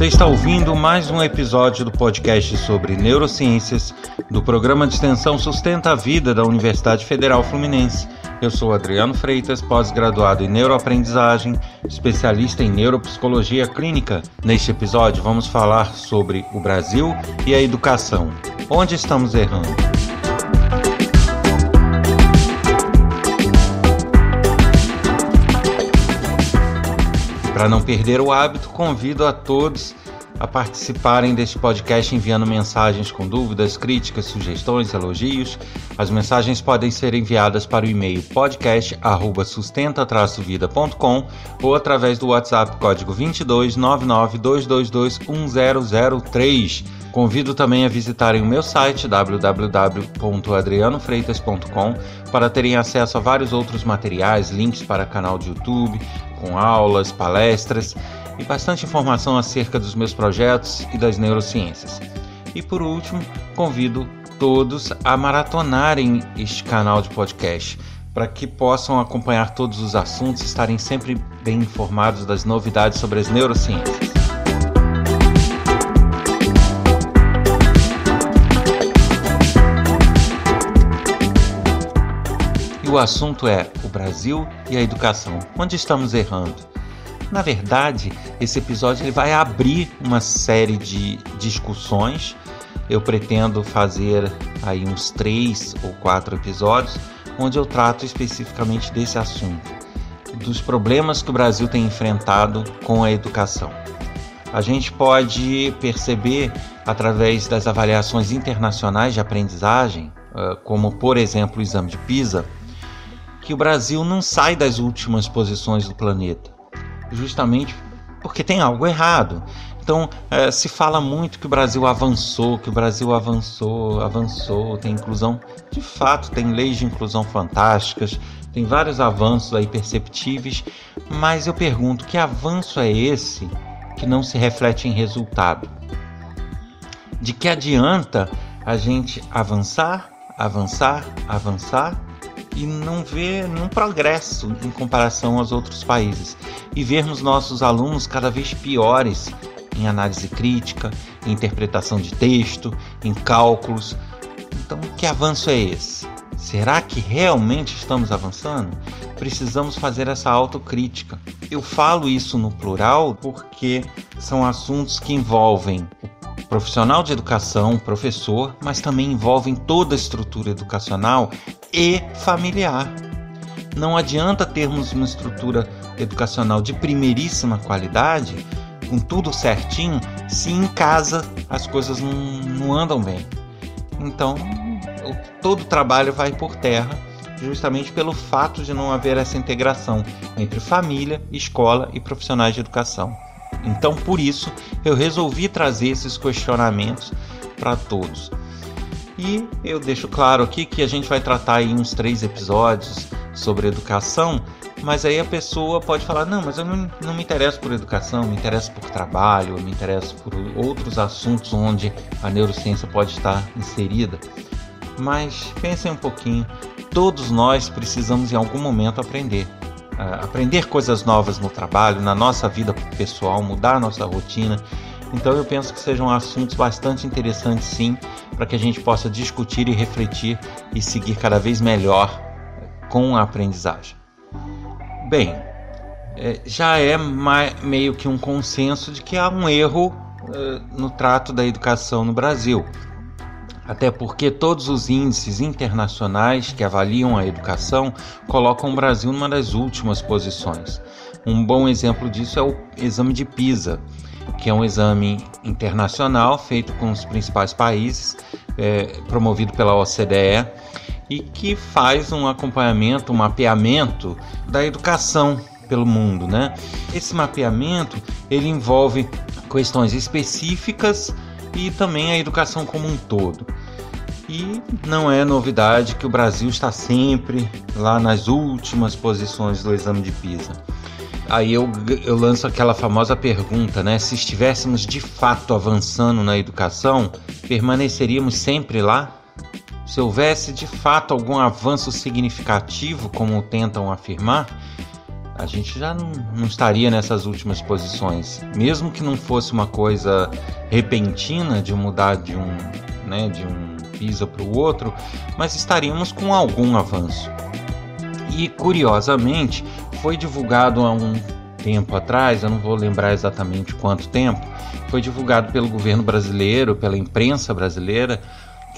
Você está ouvindo mais um episódio do podcast sobre neurociências do programa de extensão Sustenta a Vida da Universidade Federal Fluminense. Eu sou Adriano Freitas, pós-graduado em neuroaprendizagem, especialista em neuropsicologia clínica. Neste episódio, vamos falar sobre o Brasil e a educação. Onde estamos errando? Para não perder o hábito, convido a todos a participarem deste podcast enviando mensagens com dúvidas, críticas, sugestões, elogios. As mensagens podem ser enviadas para o e-mail podcast@sustenta-vida.com ou através do WhatsApp código 22 1003. Convido também a visitarem o meu site www.adrianofreitas.com para terem acesso a vários outros materiais, links para canal de YouTube, com aulas, palestras e bastante informação acerca dos meus projetos e das neurociências. E por último, convido todos a maratonarem este canal de podcast para que possam acompanhar todos os assuntos e estarem sempre bem informados das novidades sobre as neurociências. O assunto é o Brasil e a educação. Onde estamos errando? Na verdade, esse episódio ele vai abrir uma série de discussões. Eu pretendo fazer aí uns três ou quatro episódios onde eu trato especificamente desse assunto, dos problemas que o Brasil tem enfrentado com a educação. A gente pode perceber através das avaliações internacionais de aprendizagem, como por exemplo o exame de PISA, que o Brasil não sai das últimas posições do planeta justamente porque tem algo errado. Então, é, se fala muito que o Brasil avançou, que o Brasil avançou, avançou, tem inclusão. De fato, tem leis de inclusão fantásticas, tem vários avanços aí perceptíveis, mas eu pergunto: que avanço é esse que não se reflete em resultado? De que adianta a gente avançar, avançar, avançar e não ver nenhum progresso em comparação aos outros países e vermos nossos alunos cada vez piores em análise crítica, em interpretação de texto, em cálculos. Então, que avanço é esse? Será que realmente estamos avançando? Precisamos fazer essa autocrítica. Eu falo isso no plural porque são assuntos que envolvem o profissional de educação, professor, mas também envolvem toda a estrutura educacional e familiar. Não adianta termos uma estrutura educacional de primeiríssima qualidade, com tudo certinho, se em casa as coisas não, não andam bem. Então, todo o trabalho vai por terra, justamente pelo fato de não haver essa integração entre família, escola e profissionais de educação. Então, por isso, eu resolvi trazer esses questionamentos para todos. E eu deixo claro aqui que a gente vai tratar em uns três episódios sobre educação, mas aí a pessoa pode falar: não, mas eu não, não me interesso por educação, me interesso por trabalho, me interesso por outros assuntos onde a neurociência pode estar inserida. Mas pensem um pouquinho: todos nós precisamos em algum momento aprender. Uh, aprender coisas novas no trabalho, na nossa vida pessoal, mudar a nossa rotina. Então eu penso que sejam assuntos bastante interessantes sim, para que a gente possa discutir e refletir e seguir cada vez melhor com a aprendizagem. Bem, é, já é meio que um consenso de que há um erro é, no trato da educação no Brasil. Até porque todos os índices internacionais que avaliam a educação colocam o Brasil numa das últimas posições. Um bom exemplo disso é o exame de PISA, que é um exame internacional feito com os principais países, é, promovido pela OCDE, e que faz um acompanhamento, um mapeamento da educação pelo mundo, né? Esse mapeamento ele envolve questões específicas e também a educação como um todo. E não é novidade que o Brasil está sempre lá nas últimas posições do exame de PISA. Aí eu, eu lanço aquela famosa pergunta, né? Se estivéssemos de fato avançando na educação, permaneceríamos sempre lá? Se houvesse de fato algum avanço significativo, como tentam afirmar, a gente já não, não, estaria nessas últimas posições. Mesmo que não fosse uma coisa repentina de mudar de um, né, de um PISA para o outro, mas estaríamos com algum avanço. E curiosamente, foi divulgado há um tempo atrás, eu não vou lembrar exatamente quanto tempo, foi divulgado pelo governo brasileiro, pela imprensa brasileira,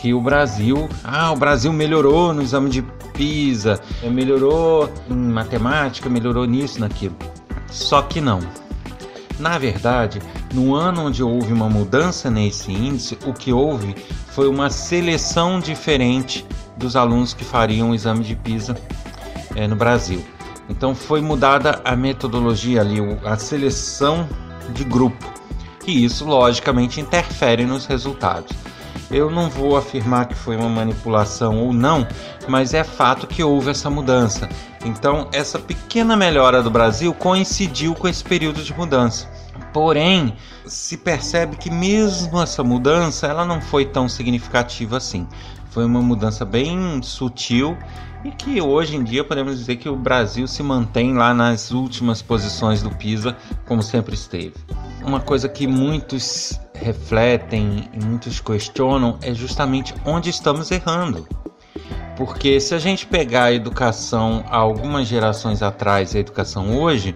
que o Brasil, ah, o Brasil melhorou no exame de PISA, melhorou em matemática, melhorou nisso, naquilo. Só que não. Na verdade, no ano onde houve uma mudança nesse índice, o que houve foi uma seleção diferente dos alunos que fariam o exame de PISA é, no Brasil. Então foi mudada a metodologia ali, a seleção de grupo. E isso logicamente interfere nos resultados. Eu não vou afirmar que foi uma manipulação ou não, mas é fato que houve essa mudança. Então, essa pequena melhora do Brasil coincidiu com esse período de mudança. Porém, se percebe que mesmo essa mudança, ela não foi tão significativa assim. Foi uma mudança bem sutil e que hoje em dia podemos dizer que o Brasil se mantém lá nas últimas posições do PISA, como sempre esteve. Uma coisa que muitos refletem e muitos questionam é justamente onde estamos errando. Porque se a gente pegar a educação algumas gerações atrás e a educação hoje,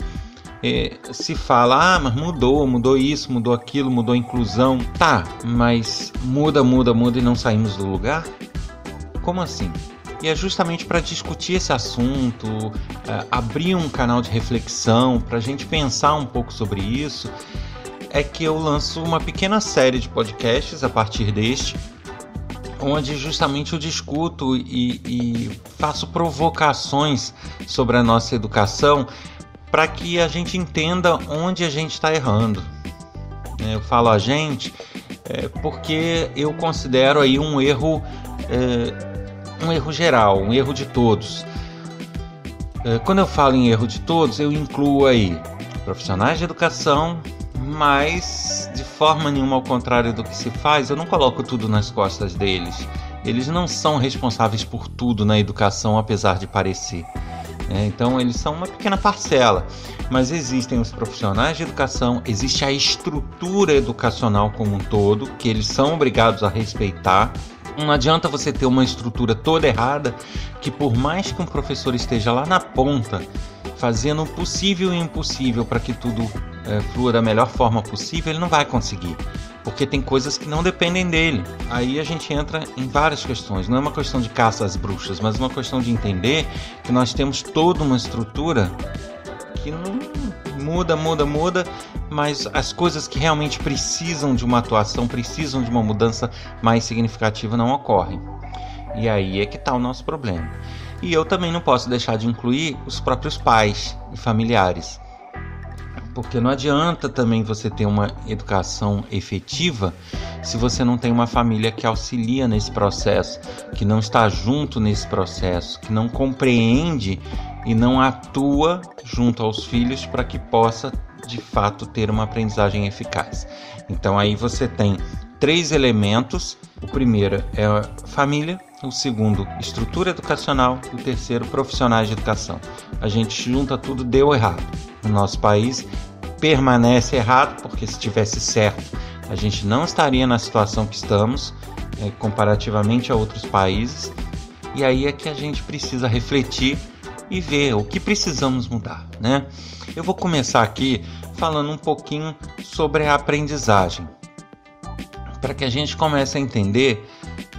é, se fala, ah, mas mudou, mudou isso, mudou aquilo, mudou a inclusão. Tá, mas muda, muda, muda e não saímos do lugar? Como assim? E é justamente para discutir esse assunto, é, abrir um canal de reflexão, para a gente pensar um pouco sobre isso é que eu lanço uma pequena série de podcasts a partir deste, onde justamente eu discuto e, e faço provocações sobre a nossa educação para que a gente entenda onde a gente está errando. Eu falo a gente é, porque eu considero aí um erro, é, um erro geral, um erro de todos. É, quando eu falo em erro de todos, eu incluo aí profissionais de educação, mas de forma nenhuma ao contrário do que se faz, eu não coloco tudo nas costas deles. Eles não são responsáveis por tudo na educação, apesar de parecer. É, então, eles são uma pequena parcela, mas existem os profissionais de educação, existe a estrutura educacional como um todo, que eles são obrigados a respeitar. Não adianta você ter uma estrutura toda errada, que por mais que um professor esteja lá na ponta, fazendo o possível e o impossível para que tudo é, flua da melhor forma possível, ele não vai conseguir. Porque tem coisas que não dependem dele. Aí a gente entra em várias questões. Não é uma questão de caça às bruxas, mas uma questão de entender que nós temos toda uma estrutura que não muda, muda, muda, mas as coisas que realmente precisam de uma atuação, precisam de uma mudança mais significativa não ocorrem. E aí é que está o nosso problema. E eu também não posso deixar de incluir os próprios pais e familiares. Porque não adianta também você ter uma educação efetiva se você não tem uma família que auxilia nesse processo, que não está junto nesse processo, que não compreende e não atua junto aos filhos para que possa de fato ter uma aprendizagem eficaz. Então aí você tem três elementos. O primeiro é família, o segundo, estrutura educacional, o terceiro, profissionais de educação. A gente junta tudo, deu errado. No nosso país permanece errado, porque se tivesse certo, a gente não estaria na situação que estamos, é, comparativamente a outros países. E aí é que a gente precisa refletir e ver o que precisamos mudar, né? Eu vou começar aqui falando um pouquinho sobre a aprendizagem, para que a gente comece a entender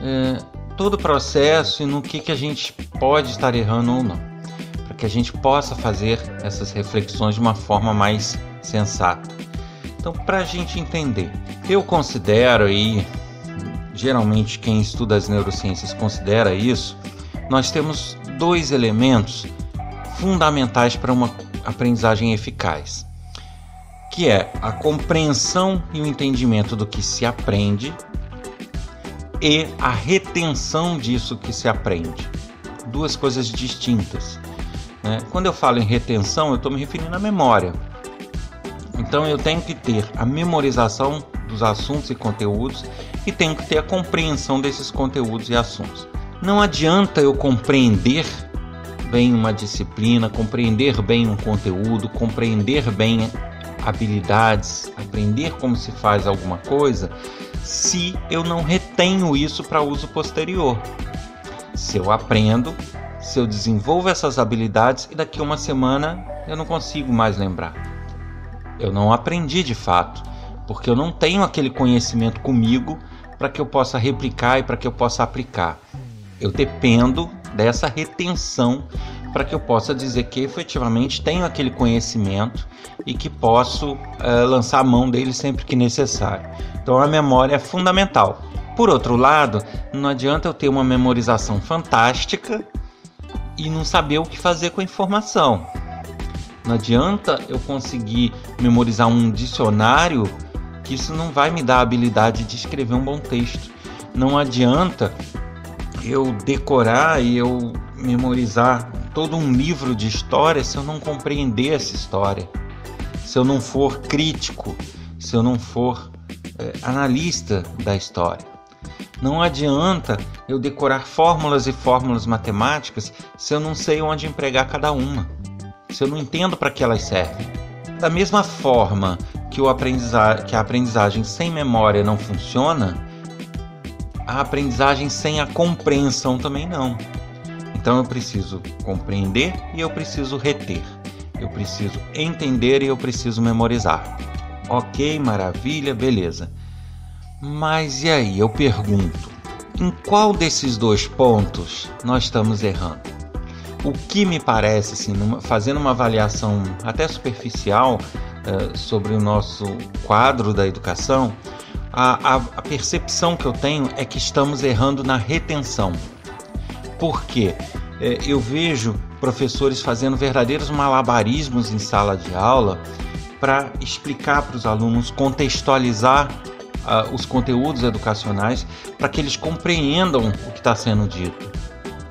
é, todo o processo e no que, que a gente pode estar errando ou não, para que a gente possa fazer essas reflexões de uma forma mais sensata. Então, para a gente entender, eu considero e geralmente quem estuda as neurociências considera isso, nós temos dois elementos fundamentais para uma aprendizagem eficaz, que é a compreensão e o entendimento do que se aprende e a retenção disso que se aprende. Duas coisas distintas. Né? Quando eu falo em retenção, eu estou me referindo à memória. Então eu tenho que ter a memorização dos assuntos e conteúdos e tenho que ter a compreensão desses conteúdos e assuntos. Não adianta eu compreender bem uma disciplina, compreender bem um conteúdo, compreender bem habilidades, aprender como se faz alguma coisa, se eu não retenho isso para uso posterior. Se eu aprendo, se eu desenvolvo essas habilidades e daqui a uma semana eu não consigo mais lembrar. Eu não aprendi de fato, porque eu não tenho aquele conhecimento comigo para que eu possa replicar e para que eu possa aplicar. Eu dependo dessa retenção para que eu possa dizer que efetivamente tenho aquele conhecimento e que posso uh, lançar a mão dele sempre que necessário. Então a memória é fundamental. Por outro lado, não adianta eu ter uma memorização fantástica e não saber o que fazer com a informação. Não adianta eu conseguir memorizar um dicionário que isso não vai me dar a habilidade de escrever um bom texto. Não adianta eu decorar e eu memorizar todo um livro de história se eu não compreender essa história, se eu não for crítico, se eu não for é, analista da história. Não adianta eu decorar fórmulas e fórmulas matemáticas se eu não sei onde empregar cada uma, se eu não entendo para que elas servem. Da mesma forma que, o aprendizagem, que a aprendizagem sem memória não funciona, a aprendizagem sem a compreensão também não. Então eu preciso compreender e eu preciso reter. Eu preciso entender e eu preciso memorizar. Ok, maravilha, beleza. Mas e aí, eu pergunto, em qual desses dois pontos nós estamos errando? O que me parece, assim, numa, fazendo uma avaliação até superficial, eh, sobre o nosso quadro da educação, a, a, a percepção que eu tenho é que estamos errando na retenção. Por quê? É, eu vejo professores fazendo verdadeiros malabarismos em sala de aula para explicar para os alunos, contextualizar uh, os conteúdos educacionais para que eles compreendam o que está sendo dito.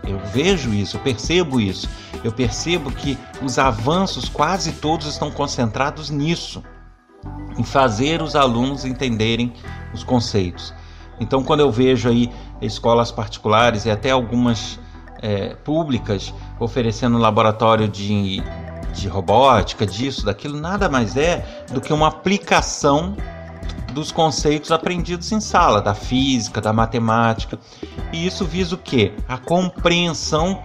Eu vejo isso, eu percebo isso. Eu percebo que os avanços quase todos estão concentrados nisso, em fazer os alunos entenderem os conceitos. Então, quando eu vejo aí escolas particulares e até algumas é, públicas oferecendo laboratório de, de robótica, disso, daquilo, nada mais é do que uma aplicação dos conceitos aprendidos em sala, da física, da matemática. E isso visa o quê? A compreensão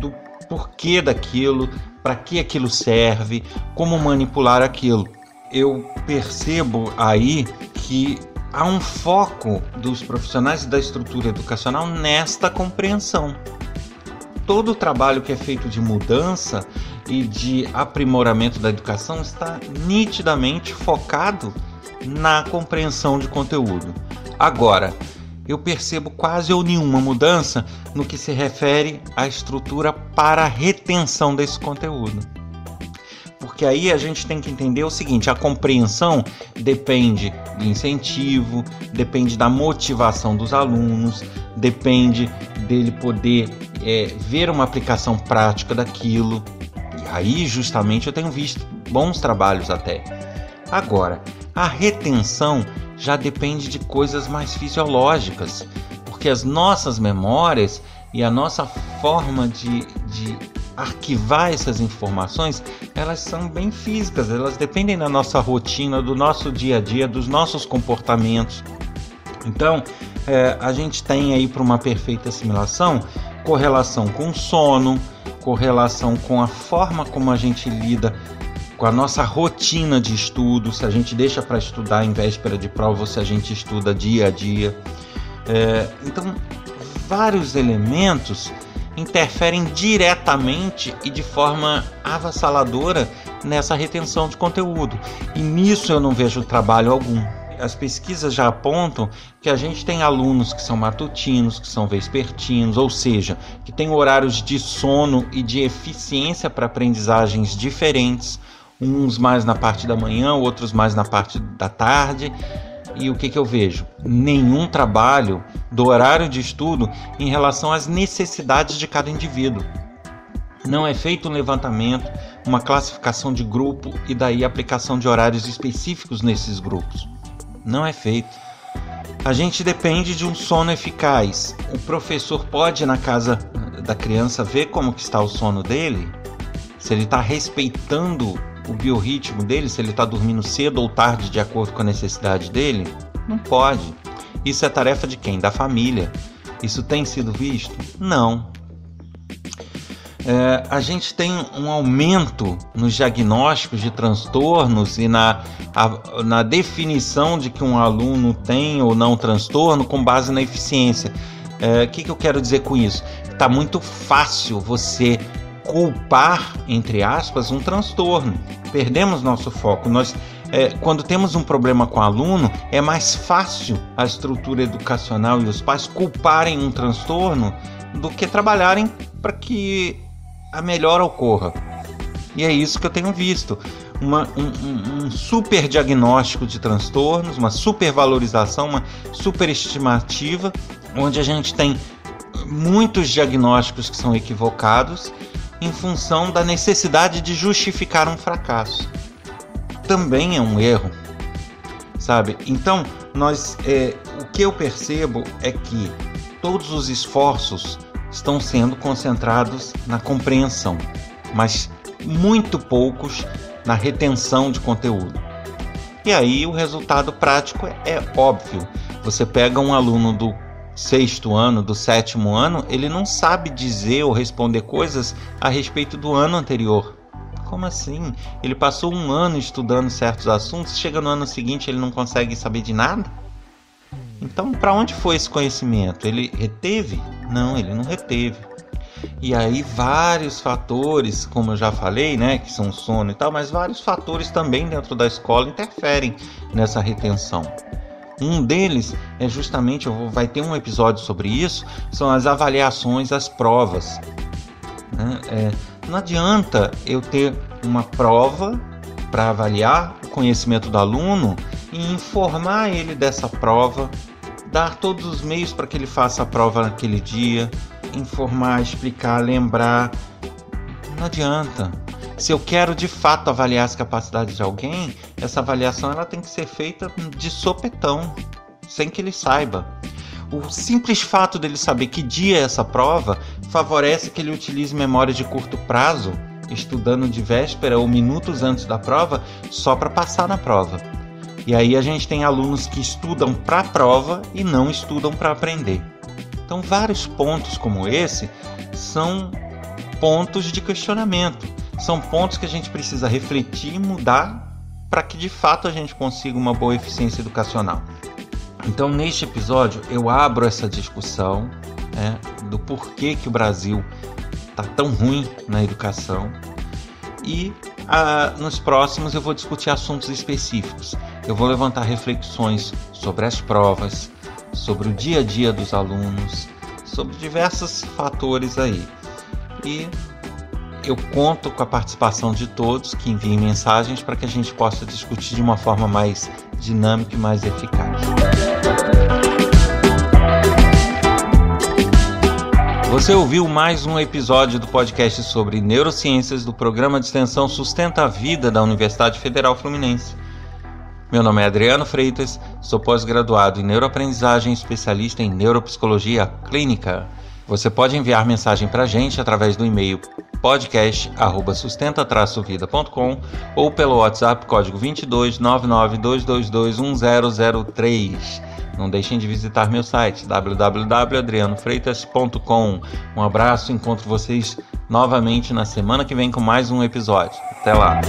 do porquê daquilo, para que aquilo serve, como manipular aquilo. Eu percebo aí que há um foco dos profissionais da estrutura educacional nesta compreensão. Todo o trabalho que é feito de mudança e de aprimoramento da educação está nitidamente focado na compreensão de conteúdo. Agora, eu percebo quase ou nenhuma mudança no que se refere à estrutura para a retenção desse conteúdo. Porque aí a gente tem que entender o seguinte: a compreensão depende do incentivo, depende da motivação dos alunos, depende dele poder é, ver uma aplicação prática daquilo. E aí, justamente, eu tenho visto bons trabalhos até. Agora, a retenção já depende de coisas mais fisiológicas, porque as nossas memórias e a nossa forma de, de arquivar essas informações, elas são bem físicas, elas dependem da nossa rotina, do nosso dia a dia, dos nossos comportamentos. Então, é, a gente tem aí para uma perfeita assimilação correlação com sono, correlação com a forma como a gente lida com a nossa rotina de estudo, se a gente deixa para estudar em véspera de prova ou se a gente estuda dia a dia. É, então, vários elementos interferem diretamente e de forma avassaladora nessa retenção de conteúdo. E nisso eu não vejo trabalho algum. As pesquisas já apontam que a gente tem alunos que são matutinos, que são vespertinos, ou seja, que têm horários de sono e de eficiência para aprendizagens diferentes uns mais na parte da manhã, outros mais na parte da tarde. E o que, que eu vejo? Nenhum trabalho do horário de estudo em relação às necessidades de cada indivíduo. Não é feito um levantamento, uma classificação de grupo e daí aplicação de horários específicos nesses grupos. Não é feito. A gente depende de um sono eficaz. O professor pode, na casa da criança ver como que está o sono dele, se ele está respeitando o biorritmo dele, se ele está dormindo cedo ou tarde de acordo com a necessidade dele? Não pode. Isso é tarefa de quem? Da família. Isso tem sido visto? Não. É, a gente tem um aumento nos diagnósticos de transtornos e na, a, na definição de que um aluno tem ou não transtorno com base na eficiência. O é, que, que eu quero dizer com isso? Está muito fácil você culpar, entre aspas, um transtorno. Perdemos nosso foco. Nós, é, quando temos um problema com o aluno, é mais fácil a estrutura educacional e os pais culparem um transtorno do que trabalharem para que a melhora ocorra. E é isso que eu tenho visto. Uma, um, um, super diagnóstico de transtornos, uma supervalorização, uma superestimativa, onde a gente tem muitos diagnósticos que são equivocados em função da necessidade de justificar um fracasso. Também é um erro, sabe? Então, nós, é, o que eu percebo é que todos os esforços estão sendo concentrados na compreensão, mas muito poucos na retenção de conteúdo. E aí o resultado prático é, é óbvio. Você pega um aluno do sexto ano, do sétimo ano, ele não sabe dizer ou responder coisas a respeito do ano anterior. Como assim? Ele passou um ano estudando certos assuntos, chega no ano seguinte ele não consegue saber de nada? Então, para onde foi esse conhecimento? Ele reteve? Não, ele não reteve. E aí vários fatores, como eu já falei, né, que são sono e tal, mas vários fatores também dentro da escola interferem nessa retenção. Um deles é justamente, vai ter um episódio sobre isso, são as avaliações, as provas. Né? É, não adianta eu ter uma prova para avaliar o conhecimento do aluno e informar ele dessa prova, dar todos os meios para que ele faça a prova naquele dia, informar, explicar, lembrar. Não adianta. Se eu quero de fato avaliar as capacidades de alguém, essa avaliação ela tem que ser feita de sopetão, sem que ele saiba. O simples fato dele saber que dia é essa prova favorece que ele utilize memória de curto prazo, estudando de véspera ou minutos antes da prova, só para passar na prova. E aí a gente tem alunos que estudam para a prova e não estudam para aprender. Então, vários pontos como esse são pontos de questionamento são pontos que a gente precisa refletir e mudar para que de fato a gente consiga uma boa eficiência educacional. Então, neste episódio, eu abro essa discussão né, do porquê que o Brasil está tão ruim na educação e ah, nos próximos eu vou discutir assuntos específicos. Eu vou levantar reflexões sobre as provas, sobre o dia a dia dos alunos, sobre diversos fatores aí. E eu conto com a participação de todos que enviem mensagens para que a gente possa discutir de uma forma mais dinâmica e mais eficaz. Você ouviu mais um episódio do podcast sobre neurociências do programa de extensão Sustenta a Vida da Universidade Federal Fluminense. Meu nome é Adriano Freitas, sou pós-graduado em neuroaprendizagem e especialista em neuropsicologia clínica. Você pode enviar mensagem para a gente através do e-mail podcast@sustenta-vida.com ou pelo WhatsApp código 22 992221003. Não deixem de visitar meu site www.adrianofreitas.com. Um abraço, encontro vocês novamente na semana que vem com mais um episódio. Até lá.